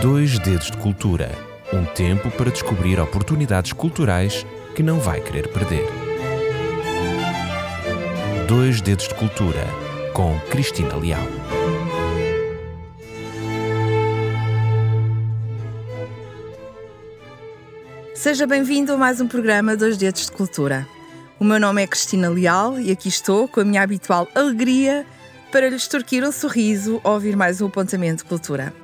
Dois Dedos de Cultura um tempo para descobrir oportunidades culturais que não vai querer perder. Dois Dedos de Cultura com Cristina Leal. Seja bem-vindo a mais um programa Dois Dedos de Cultura. O meu nome é Cristina Leal e aqui estou com a minha habitual alegria para lhe extorquir um sorriso ao ouvir mais um apontamento de cultura.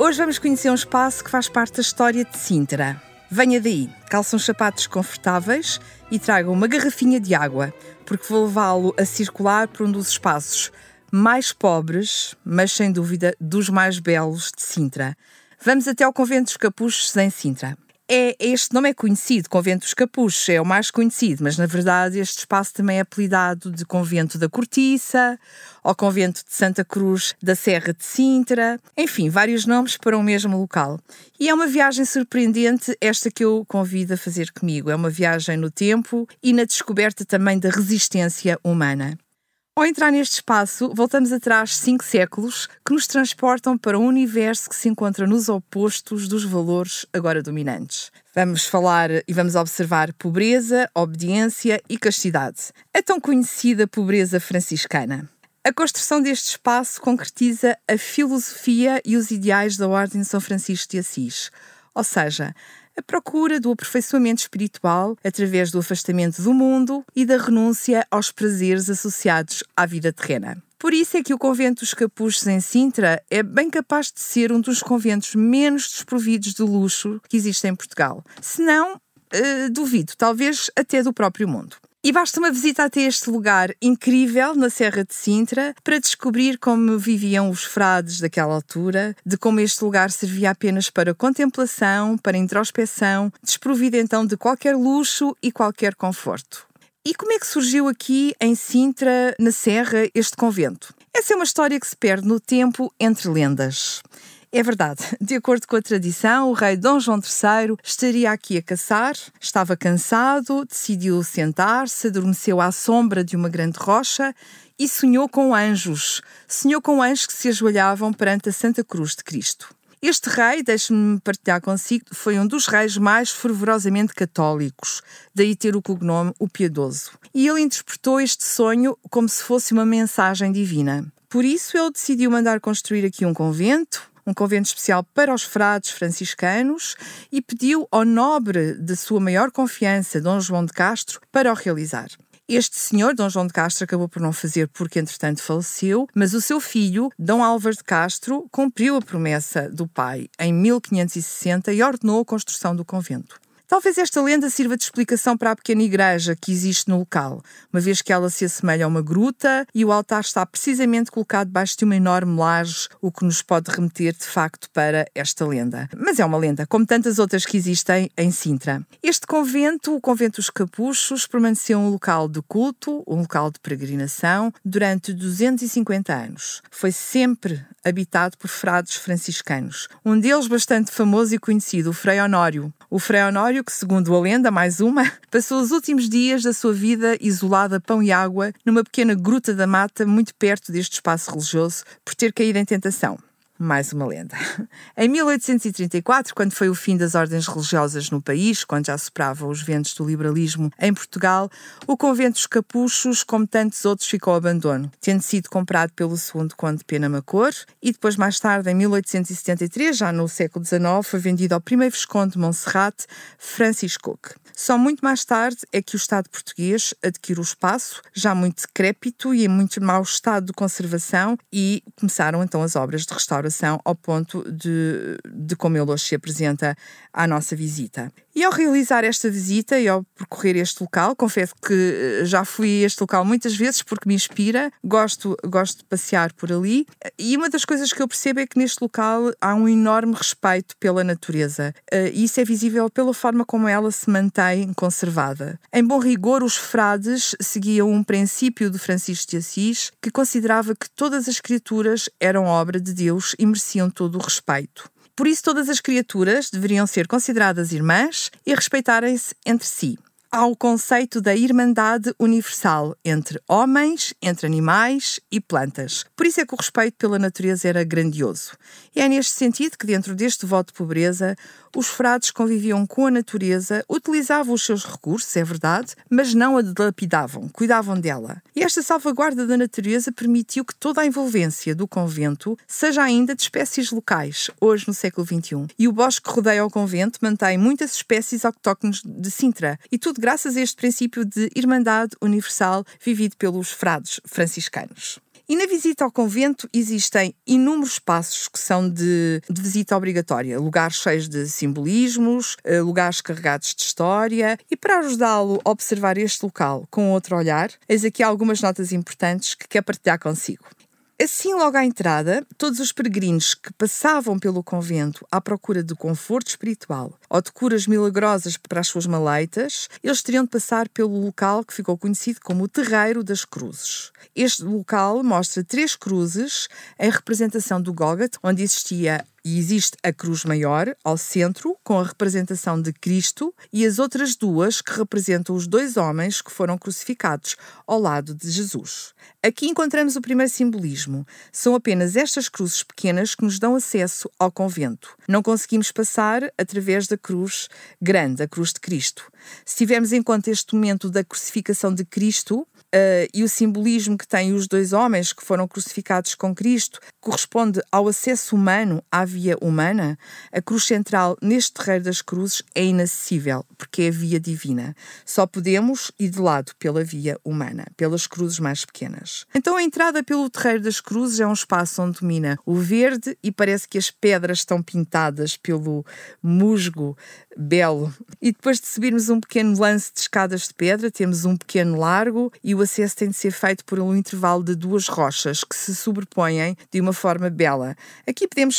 Hoje vamos conhecer um espaço que faz parte da história de Sintra. Venha daí, calça uns sapatos confortáveis e traga uma garrafinha de água, porque vou levá-lo a circular por um dos espaços mais pobres, mas sem dúvida dos mais belos de Sintra. Vamos até ao Convento dos Capuchos em Sintra é, este nome é conhecido, Convento dos Capuchos, é o mais conhecido, mas na verdade este espaço também é apelidado de Convento da Cortiça, ou Convento de Santa Cruz da Serra de Sintra, enfim, vários nomes para o mesmo local. E é uma viagem surpreendente esta que eu convido a fazer comigo. É uma viagem no tempo e na descoberta também da resistência humana. Ao entrar neste espaço, voltamos atrás cinco séculos que nos transportam para um universo que se encontra nos opostos dos valores agora dominantes. Vamos falar e vamos observar pobreza, obediência e castidade. A tão conhecida pobreza franciscana. A construção deste espaço concretiza a filosofia e os ideais da Ordem de São Francisco de Assis, ou seja, a procura do aperfeiçoamento espiritual através do afastamento do mundo e da renúncia aos prazeres associados à vida terrena. Por isso é que o convento dos Capuchos em Sintra é bem capaz de ser um dos conventos menos desprovidos de luxo que existe em Portugal. Se não, uh, duvido, talvez até do próprio mundo. E basta uma visita até este lugar incrível na Serra de Sintra para descobrir como viviam os frades daquela altura, de como este lugar servia apenas para contemplação, para introspeção, desprovido então de qualquer luxo e qualquer conforto. E como é que surgiu aqui em Sintra, na Serra, este convento? Essa é uma história que se perde no tempo entre lendas. É verdade. De acordo com a tradição, o rei Dom João III estaria aqui a caçar, estava cansado, decidiu sentar-se, adormeceu à sombra de uma grande rocha e sonhou com anjos. Sonhou com anjos que se ajoelhavam perante a Santa Cruz de Cristo. Este rei, deixe-me partilhar consigo, foi um dos reis mais fervorosamente católicos, daí ter o cognome o Piedoso. E ele interpretou este sonho como se fosse uma mensagem divina. Por isso, ele decidiu mandar construir aqui um convento, um convento especial para os frades franciscanos e pediu ao nobre de sua maior confiança, Dom João de Castro, para o realizar. Este senhor, Dom João de Castro, acabou por não fazer porque, entretanto, faleceu, mas o seu filho, Dom Álvaro de Castro, cumpriu a promessa do pai em 1560 e ordenou a construção do convento. Talvez esta lenda sirva de explicação para a pequena igreja que existe no local, uma vez que ela se assemelha a uma gruta e o altar está precisamente colocado debaixo de uma enorme laje, o que nos pode remeter de facto para esta lenda. Mas é uma lenda, como tantas outras que existem em Sintra. Este convento, o Convento dos Capuchos, permaneceu um local de culto, um local de peregrinação, durante 250 anos. Foi sempre habitado por frades franciscanos. Um deles bastante famoso e conhecido, o Frei Honório. O Frei Honório, que segundo a lenda, mais uma, passou os últimos dias da sua vida isolada pão e água numa pequena gruta da mata muito perto deste espaço religioso por ter caído em tentação mais uma lenda. Em 1834, quando foi o fim das ordens religiosas no país, quando já sopravam os ventos do liberalismo em Portugal, o convento dos Capuchos, como tantos outros, ficou ao abandono, tendo sido comprado pelo segundo conde Pena Macor e depois, mais tarde, em 1873, já no século XIX, foi vendido ao primeiro visconde de Montserrat, Francis Cook. Só muito mais tarde é que o Estado português adquiriu o espaço, já muito decrépito e em muito mau estado de conservação, e começaram então as obras de restauração ao ponto de, de como ele hoje se apresenta à nossa visita. E ao realizar esta visita e ao percorrer este local, confesso que eh, já fui a este local muitas vezes porque me inspira, gosto, gosto de passear por ali. E uma das coisas que eu percebo é que neste local há um enorme respeito pela natureza. Eh, e isso é visível pela forma como ela se mantém conservada. Em bom rigor, os frades seguiam um princípio de Francisco de Assis que considerava que todas as criaturas eram obra de Deus e mereciam todo o respeito. Por isso, todas as criaturas deveriam ser consideradas irmãs e respeitarem-se entre si. Ao conceito da irmandade universal entre homens, entre animais e plantas. Por isso é que o respeito pela natureza era grandioso. E é neste sentido que, dentro deste voto de pobreza, os frades conviviam com a natureza, utilizavam os seus recursos, é verdade, mas não a dilapidavam, cuidavam dela. E esta salvaguarda da natureza permitiu que toda a envolvência do convento seja ainda de espécies locais, hoje no século XXI. E o bosque que rodeia o convento mantém muitas espécies autóctones de Sintra, e tudo graças a este princípio de irmandade universal vivido pelos frades franciscanos. E na visita ao convento existem inúmeros passos que são de, de, visita obrigatória, lugares cheios de simbolismos, eh, lugares carregados de história. E para ajudá-lo a observar este local com outro olhar, eis aqui algumas notas importantes que quer partilhar consigo. Assim, logo à entrada, todos os peregrinos que passavam pelo convento à procura de conforto espiritual ou de curas milagrosas para as suas maleitas, eles teriam de passar pelo local que ficou conhecido como o Terreiro das Cruzes. Este local mostra três cruzes em representação do Gólgota, onde existia e existe a cruz maior ao centro, com a representação de Cristo, e as outras duas que representam os dois homens que foram crucificados ao lado de Jesus. Aqui encontramos o primeiro simbolismo. São apenas estas cruzes pequenas que nos dão acesso ao convento. Não conseguimos passar através da cruz grande, a cruz de Cristo. Se tivermos em conta este momento da crucificação de Cristo, Uh, e o simbolismo que têm os dois homens que foram crucificados com Cristo corresponde ao acesso humano à via humana, a cruz central neste terreiro das cruzes é inacessível, porque é a via divina. Só podemos ir de lado pela via humana, pelas cruzes mais pequenas. Então a entrada pelo terreiro das cruzes é um espaço onde domina o verde e parece que as pedras estão pintadas pelo musgo belo. E depois de subirmos um pequeno lance de escadas de pedra, temos um pequeno largo e o acesso tem de ser feito por um intervalo de duas rochas que se sobrepõem de uma forma bela. Aqui podemos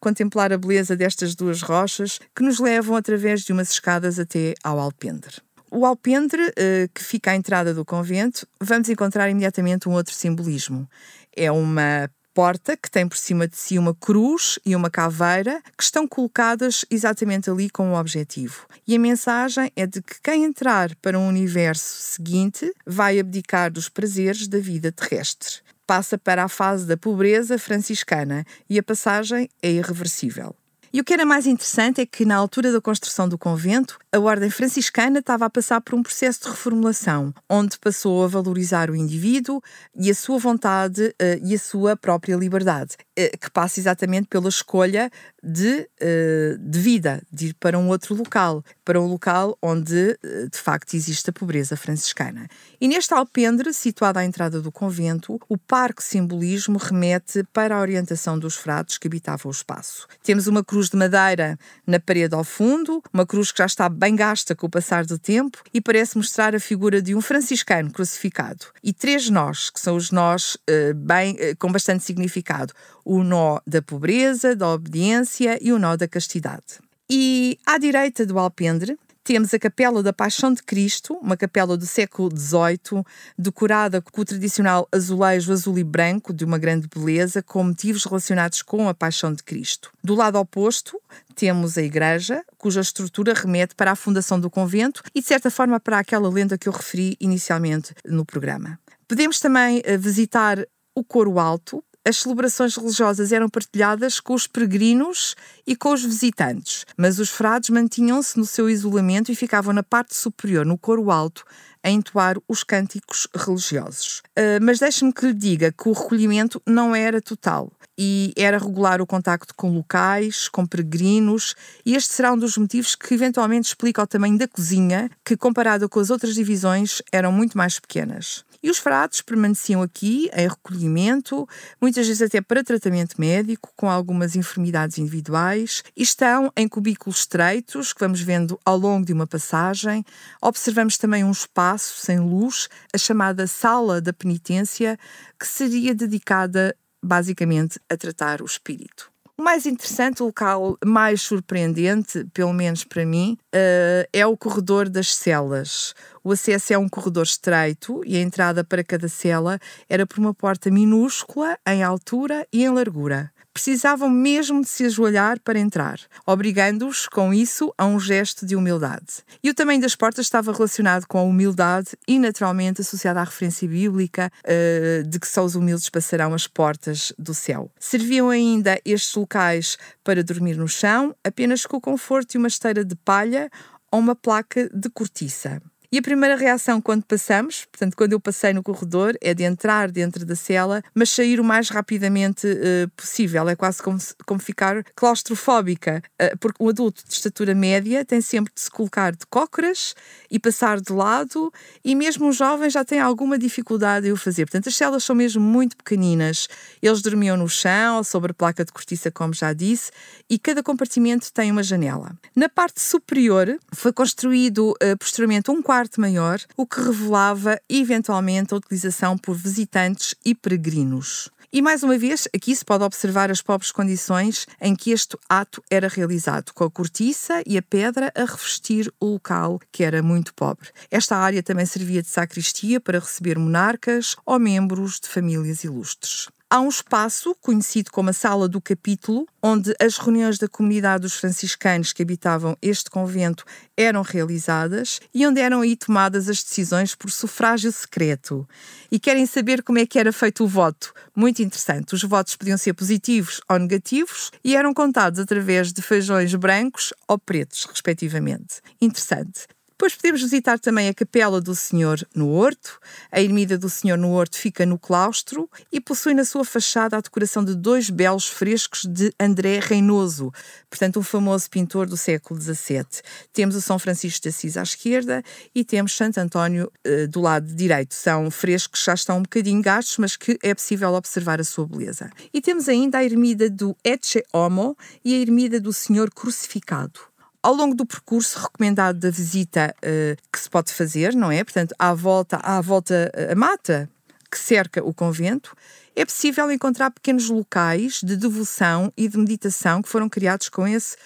contemplar a beleza destas duas rochas que nos levam através de umas escadas até ao alpendre. O alpendre, eh, que fica à entrada do convento, vamos encontrar imediatamente um outro simbolismo. É uma porta que tem por cima de si uma cruz e uma caveira que estão colocadas exatamente ali com um objetivo. E a mensagem é de que quem entrar para um universo seguinte vai abdicar dos prazeres da vida terrestre. Passa para a fase da pobreza franciscana e a passagem é irreversível. E o que era mais interessante é que, na altura da construção do convento, a Ordem Franciscana estava a passar por um processo de reformulação, onde passou a valorizar o indivíduo e a sua vontade uh, e a sua própria liberdade, uh, que passa exatamente pela escolha de, uh, de vida, de ir para um outro local, para um local onde de facto existe a pobreza franciscana. E neste alpendre, situado à entrada do convento, o parque simbolismo remete para a orientação dos frades que habitavam o espaço. Temos uma cruz de madeira na parede ao fundo, uma cruz que já está bem gasta com o passar do tempo e parece mostrar a figura de um franciscano crucificado. E três nós, que são os nós uh, bem, uh, com bastante significado: o nó da pobreza, da obediência e o nó da castidade. E à direita do alpendre temos a Capela da Paixão de Cristo, uma capela do século XVIII, decorada com o tradicional azulejo azul e branco, de uma grande beleza, com motivos relacionados com a Paixão de Cristo. Do lado oposto, temos a igreja, cuja estrutura remete para a fundação do convento e, de certa forma, para aquela lenda que eu referi inicialmente no programa. Podemos também eh, visitar o coro alto, as celebrações religiosas eram partilhadas com os peregrinos e com os visitantes, mas os frades mantinham-se no seu isolamento e ficavam na parte superior, no coro alto, a entoar os cânticos religiosos. Uh, mas deixe-me que lhe diga que o recolhimento não era total e era regular o contacto com locais, com peregrinos, e este será um dos motivos que eventualmente explica o tamanho da cozinha, que comparado com as outras divisões eram muito mais pequenas. E os frades permaneciam aqui em recolhimento, muitas vezes até para tratamento médico, com algumas enfermidades individuais, e estão em cubículos estreitos, que vamos vendo ao longo de uma passagem. Observamos também um espaço sem luz, a chamada Sala da Penitência, que seria dedicada basicamente a tratar o espírito. O mais interessante, o local mais surpreendente, pelo menos para mim, uh, é o corredor das celas. O acesso é um corredor estreito e a entrada para cada cela era por uma porta minúscula em altura e em largura. Precisavam mesmo de se ajoelhar para entrar, obrigando-os, com isso, a um gesto de humildade. E o tamanho das portas estava relacionado com a humildade e, naturalmente, associado à referência bíblica uh, de que só os humildes passarão as portas do céu. Serviam ainda estes locais para dormir no chão, apenas com o conforto de uma esteira de palha ou uma placa de cortiça. E a primeira reação quando passamos, portanto, quando eu passei no corredor, é de entrar dentro da cela, mas sair o mais rapidamente uh, possível. É quase como, como ficar claustrofóbica, uh, porque um adulto de estatura média tem sempre de se colocar de cócoras e passar de lado, e mesmo um jovem já tem alguma dificuldade em o fazer. Portanto, as celas são mesmo muito pequeninas. Eles dormiam no chão, sobre a placa de cortiça, como já disse, e cada compartimento tem uma janela. Na parte superior foi construído uh, posteriormente um quarto quarto maior, o que revelava eventualmente a utilização por visitantes e peregrinos. E mais uma vez, aqui se pode observar as pobres condições em que este ato era realizado, com a cortiça e a pedra a revestir o local, que era muito pobre. Esta área também servia de sacristia para receber monarcas ou membros de famílias ilustres. Há um espaço, conhecido como a Sala do Capítulo, onde as reuniões da comunidade dos franciscanos que habitavam este convento eram realizadas e onde eram aí tomadas as decisões por sufrágio secreto. E querem saber como é que era feito o voto? Muito interessante. Os votos podiam ser positivos ou negativos e eram contados através de feijões brancos ou pretos, respectivamente. Interessante. Depois podemos visitar também a Capela do Senhor no Horto. A Ermida do Senhor no Horto fica no claustro e possui na sua fachada a decoração de dois belos frescos de André Reinoso, portanto, um famoso pintor do século XVII. Temos o São Francisco de Assis à esquerda e temos Santo António uh, do lado direito. São frescos que já estão um bocadinho gastos, mas que é possível observar a sua beleza. E temos ainda a Ermida do Ecce Homo e a Ermida do Senhor Crucificado. Ao longo do percurso recomendado da visita uh, que se pode fazer, não é? Portanto, à volta, à volta a mata que cerca o convento, é possível encontrar pequenos locais de devoção e de meditação que foram criados com esse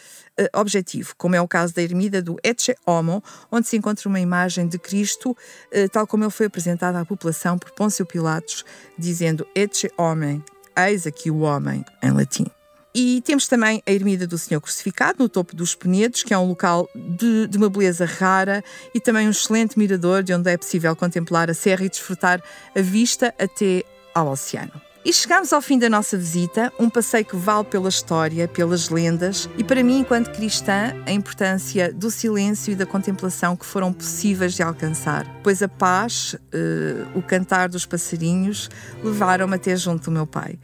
uh, objetivo, como é o caso da ermida do Ecce Homo, onde se encontra uma imagem de Cristo, uh, tal como ele foi apresentado à população por Pôncio Pilatos, dizendo Ecce Homem, eis aqui o homem, em latim. E temos também a Ermida do Senhor Crucificado, no topo dos Penedos, que é um local de, de, uma beleza rara e também um excelente mirador de onde é possível contemplar a serra e desfrutar a vista até ao oceano. E chegamos ao fim da nossa visita, um passeio que vale pela história, pelas lendas e para mim, enquanto cristã, a importância do silêncio e da contemplação que foram possíveis de alcançar, pois a paz, uh, o cantar dos passarinhos levaram-me até junto do meu pai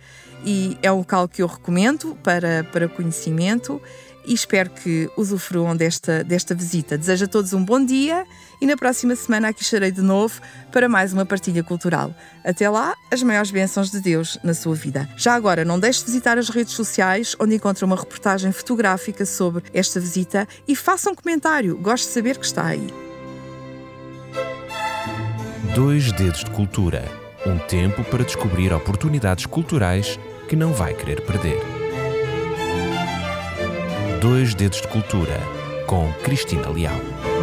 e é um local que eu recomendo para, para conhecimento e espero que usufruam desta, desta visita. Desejo a todos um bom dia e na próxima semana aqui estarei de novo para mais uma partilha cultural. Até lá, as maiores bênçãos de Deus na sua vida. Já agora, não deixe de visitar as redes sociais, onde encontra uma reportagem fotográfica sobre esta visita e faça um comentário. Gosto de saber que está aí. Dois Dedos de Cultura um tempo para descobrir oportunidades culturais que não vai querer perder. Dois Dedos de Cultura, com Cristina Leal.